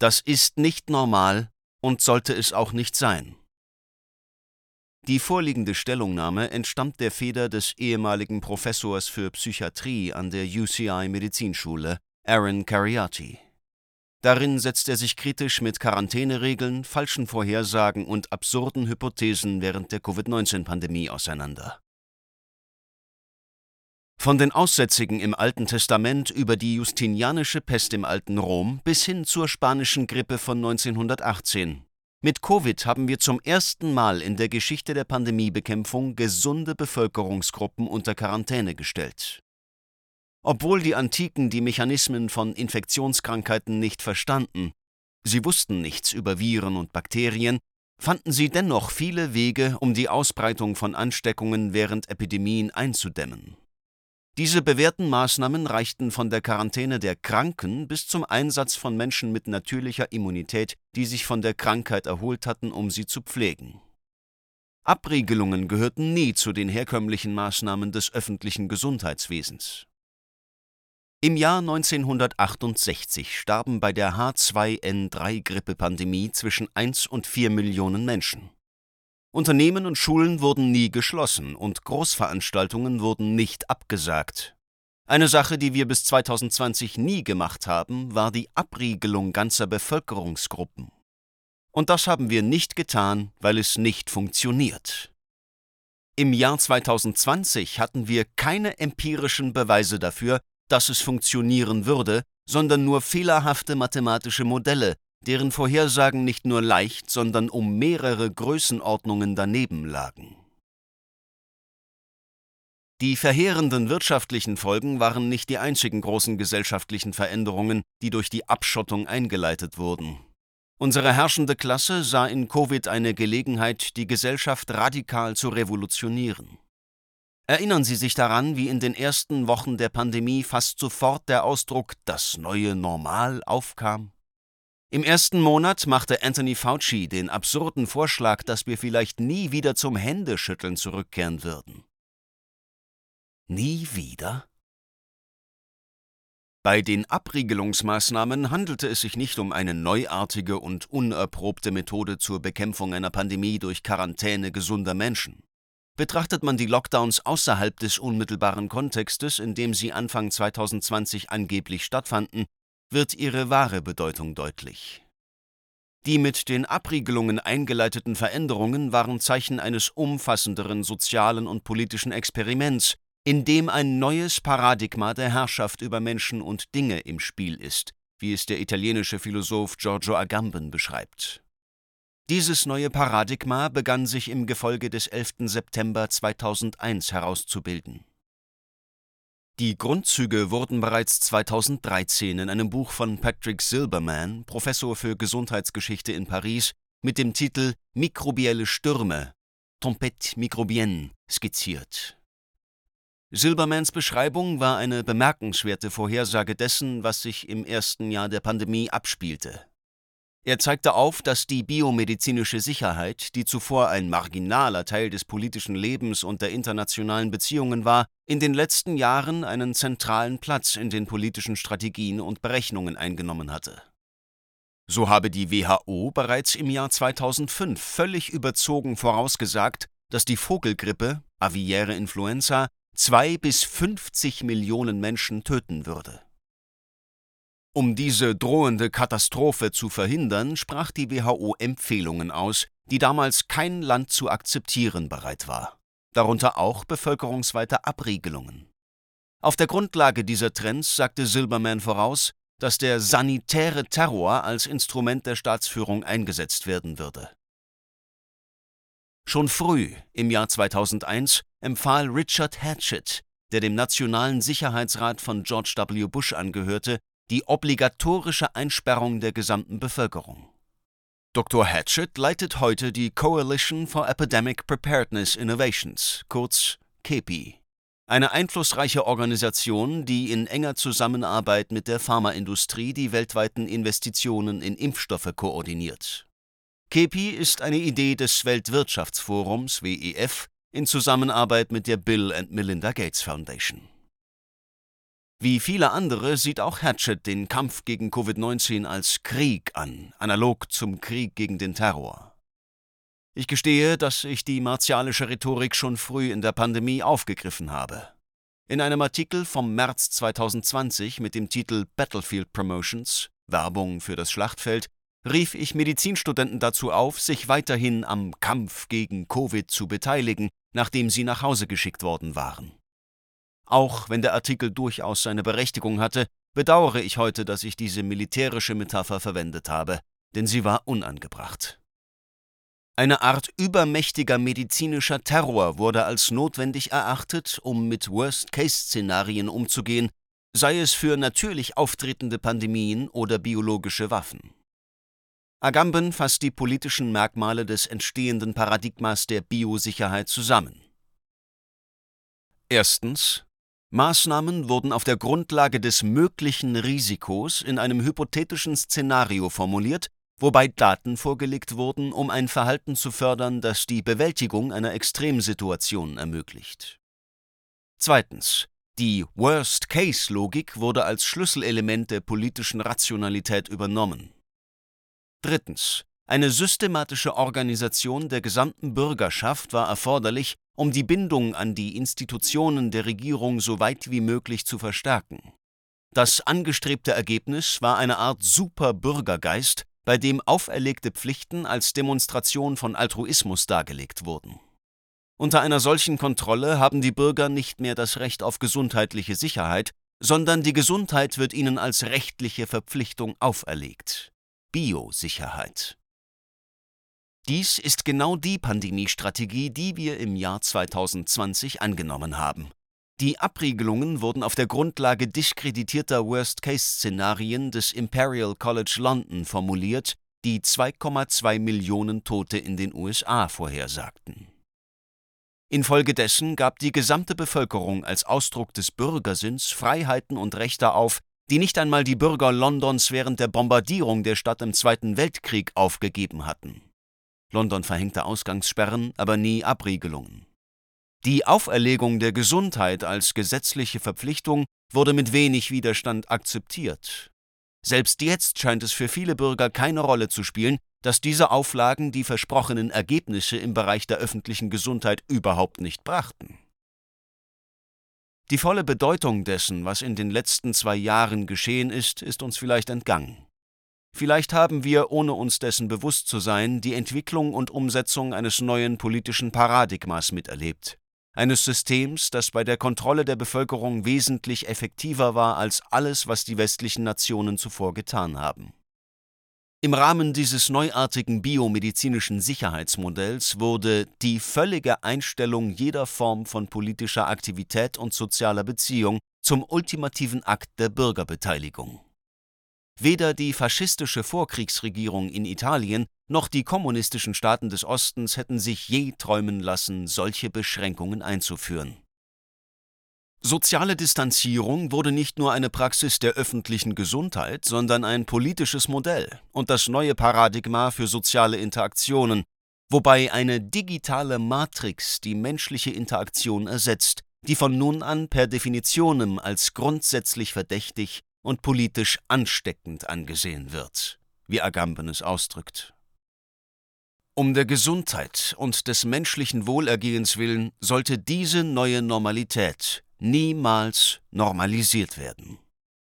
Das ist nicht normal und sollte es auch nicht sein. Die vorliegende Stellungnahme entstammt der Feder des ehemaligen Professors für Psychiatrie an der UCI Medizinschule, Aaron Cariati. Darin setzt er sich kritisch mit Quarantäneregeln, falschen Vorhersagen und absurden Hypothesen während der Covid-19-Pandemie auseinander. Von den Aussätzigen im Alten Testament über die Justinianische Pest im alten Rom bis hin zur spanischen Grippe von 1918 mit Covid haben wir zum ersten Mal in der Geschichte der Pandemiebekämpfung gesunde Bevölkerungsgruppen unter Quarantäne gestellt. Obwohl die Antiken die Mechanismen von Infektionskrankheiten nicht verstanden, sie wussten nichts über Viren und Bakterien, fanden sie dennoch viele Wege, um die Ausbreitung von Ansteckungen während Epidemien einzudämmen. Diese bewährten Maßnahmen reichten von der Quarantäne der Kranken bis zum Einsatz von Menschen mit natürlicher Immunität, die sich von der Krankheit erholt hatten, um sie zu pflegen. Abriegelungen gehörten nie zu den herkömmlichen Maßnahmen des öffentlichen Gesundheitswesens. Im Jahr 1968 starben bei der H2N3-Grippepandemie zwischen 1 und 4 Millionen Menschen. Unternehmen und Schulen wurden nie geschlossen und Großveranstaltungen wurden nicht abgesagt. Eine Sache, die wir bis 2020 nie gemacht haben, war die Abriegelung ganzer Bevölkerungsgruppen. Und das haben wir nicht getan, weil es nicht funktioniert. Im Jahr 2020 hatten wir keine empirischen Beweise dafür, dass es funktionieren würde, sondern nur fehlerhafte mathematische Modelle, deren Vorhersagen nicht nur leicht, sondern um mehrere Größenordnungen daneben lagen. Die verheerenden wirtschaftlichen Folgen waren nicht die einzigen großen gesellschaftlichen Veränderungen, die durch die Abschottung eingeleitet wurden. Unsere herrschende Klasse sah in Covid eine Gelegenheit, die Gesellschaft radikal zu revolutionieren. Erinnern Sie sich daran, wie in den ersten Wochen der Pandemie fast sofort der Ausdruck das neue Normal aufkam? Im ersten Monat machte Anthony Fauci den absurden Vorschlag, dass wir vielleicht nie wieder zum Händeschütteln zurückkehren würden. Nie wieder? Bei den Abriegelungsmaßnahmen handelte es sich nicht um eine neuartige und unerprobte Methode zur Bekämpfung einer Pandemie durch Quarantäne gesunder Menschen. Betrachtet man die Lockdowns außerhalb des unmittelbaren Kontextes, in dem sie Anfang 2020 angeblich stattfanden, wird ihre wahre Bedeutung deutlich. Die mit den Abriegelungen eingeleiteten Veränderungen waren Zeichen eines umfassenderen sozialen und politischen Experiments, in dem ein neues Paradigma der Herrschaft über Menschen und Dinge im Spiel ist, wie es der italienische Philosoph Giorgio Agamben beschreibt. Dieses neue Paradigma begann sich im Gefolge des 11. September 2001 herauszubilden. Die Grundzüge wurden bereits 2013 in einem Buch von Patrick Silberman, Professor für Gesundheitsgeschichte in Paris, mit dem Titel Mikrobielle Stürme, Tempête microbienne, skizziert. Silbermans Beschreibung war eine bemerkenswerte Vorhersage dessen, was sich im ersten Jahr der Pandemie abspielte. Er zeigte auf, dass die biomedizinische Sicherheit, die zuvor ein marginaler Teil des politischen Lebens und der internationalen Beziehungen war, in den letzten Jahren einen zentralen Platz in den politischen Strategien und Berechnungen eingenommen hatte. So habe die WHO bereits im Jahr 2005 völlig überzogen vorausgesagt, dass die Vogelgrippe, aviäre Influenza, zwei bis 50 Millionen Menschen töten würde. Um diese drohende Katastrophe zu verhindern, sprach die WHO Empfehlungen aus, die damals kein Land zu akzeptieren bereit war, darunter auch bevölkerungsweite Abriegelungen. Auf der Grundlage dieser Trends sagte Silberman voraus, dass der sanitäre Terror als Instrument der Staatsführung eingesetzt werden würde. Schon früh, im Jahr 2001, empfahl Richard Hatchett, der dem Nationalen Sicherheitsrat von George W. Bush angehörte, die obligatorische Einsperrung der gesamten Bevölkerung. Dr. Hatchett leitet heute die Coalition for Epidemic Preparedness Innovations, kurz CEPI, eine einflussreiche Organisation, die in enger Zusammenarbeit mit der Pharmaindustrie die weltweiten Investitionen in Impfstoffe koordiniert. CEPI ist eine Idee des Weltwirtschaftsforums WEF in Zusammenarbeit mit der Bill and Melinda Gates Foundation. Wie viele andere sieht auch Hatchett den Kampf gegen Covid-19 als Krieg an, analog zum Krieg gegen den Terror. Ich gestehe, dass ich die martialische Rhetorik schon früh in der Pandemie aufgegriffen habe. In einem Artikel vom März 2020 mit dem Titel Battlefield Promotions Werbung für das Schlachtfeld rief ich Medizinstudenten dazu auf, sich weiterhin am Kampf gegen Covid zu beteiligen, nachdem sie nach Hause geschickt worden waren. Auch wenn der Artikel durchaus seine Berechtigung hatte, bedauere ich heute, dass ich diese militärische Metapher verwendet habe, denn sie war unangebracht. Eine Art übermächtiger medizinischer Terror wurde als notwendig erachtet, um mit Worst-Case-Szenarien umzugehen, sei es für natürlich auftretende Pandemien oder biologische Waffen. Agamben fasst die politischen Merkmale des entstehenden Paradigmas der Biosicherheit zusammen. Erstens Maßnahmen wurden auf der Grundlage des möglichen Risikos in einem hypothetischen Szenario formuliert, wobei Daten vorgelegt wurden, um ein Verhalten zu fördern, das die Bewältigung einer Extremsituation ermöglicht. Zweitens. Die Worst-Case-Logik wurde als Schlüsselelement der politischen Rationalität übernommen. Drittens. Eine systematische Organisation der gesamten Bürgerschaft war erforderlich, um die Bindung an die Institutionen der Regierung so weit wie möglich zu verstärken. Das angestrebte Ergebnis war eine Art Super-Bürgergeist, bei dem auferlegte Pflichten als Demonstration von Altruismus dargelegt wurden. Unter einer solchen Kontrolle haben die Bürger nicht mehr das Recht auf gesundheitliche Sicherheit, sondern die Gesundheit wird ihnen als rechtliche Verpflichtung auferlegt. Biosicherheit. Dies ist genau die Pandemiestrategie, die wir im Jahr 2020 angenommen haben. Die Abriegelungen wurden auf der Grundlage diskreditierter Worst-Case-Szenarien des Imperial College London formuliert, die 2,2 Millionen Tote in den USA vorhersagten. Infolgedessen gab die gesamte Bevölkerung als Ausdruck des Bürgersinns Freiheiten und Rechte auf, die nicht einmal die Bürger Londons während der Bombardierung der Stadt im Zweiten Weltkrieg aufgegeben hatten. London verhängte Ausgangssperren, aber nie Abriegelungen. Die Auferlegung der Gesundheit als gesetzliche Verpflichtung wurde mit wenig Widerstand akzeptiert. Selbst jetzt scheint es für viele Bürger keine Rolle zu spielen, dass diese Auflagen die versprochenen Ergebnisse im Bereich der öffentlichen Gesundheit überhaupt nicht brachten. Die volle Bedeutung dessen, was in den letzten zwei Jahren geschehen ist, ist uns vielleicht entgangen. Vielleicht haben wir, ohne uns dessen bewusst zu sein, die Entwicklung und Umsetzung eines neuen politischen Paradigmas miterlebt, eines Systems, das bei der Kontrolle der Bevölkerung wesentlich effektiver war als alles, was die westlichen Nationen zuvor getan haben. Im Rahmen dieses neuartigen biomedizinischen Sicherheitsmodells wurde die völlige Einstellung jeder Form von politischer Aktivität und sozialer Beziehung zum ultimativen Akt der Bürgerbeteiligung. Weder die faschistische Vorkriegsregierung in Italien noch die kommunistischen Staaten des Ostens hätten sich je träumen lassen, solche Beschränkungen einzuführen. Soziale Distanzierung wurde nicht nur eine Praxis der öffentlichen Gesundheit, sondern ein politisches Modell und das neue Paradigma für soziale Interaktionen, wobei eine digitale Matrix die menschliche Interaktion ersetzt, die von nun an per Definitionem als grundsätzlich verdächtig und politisch ansteckend angesehen wird, wie Agamben es ausdrückt. Um der Gesundheit und des menschlichen Wohlergehens willen sollte diese neue Normalität niemals normalisiert werden.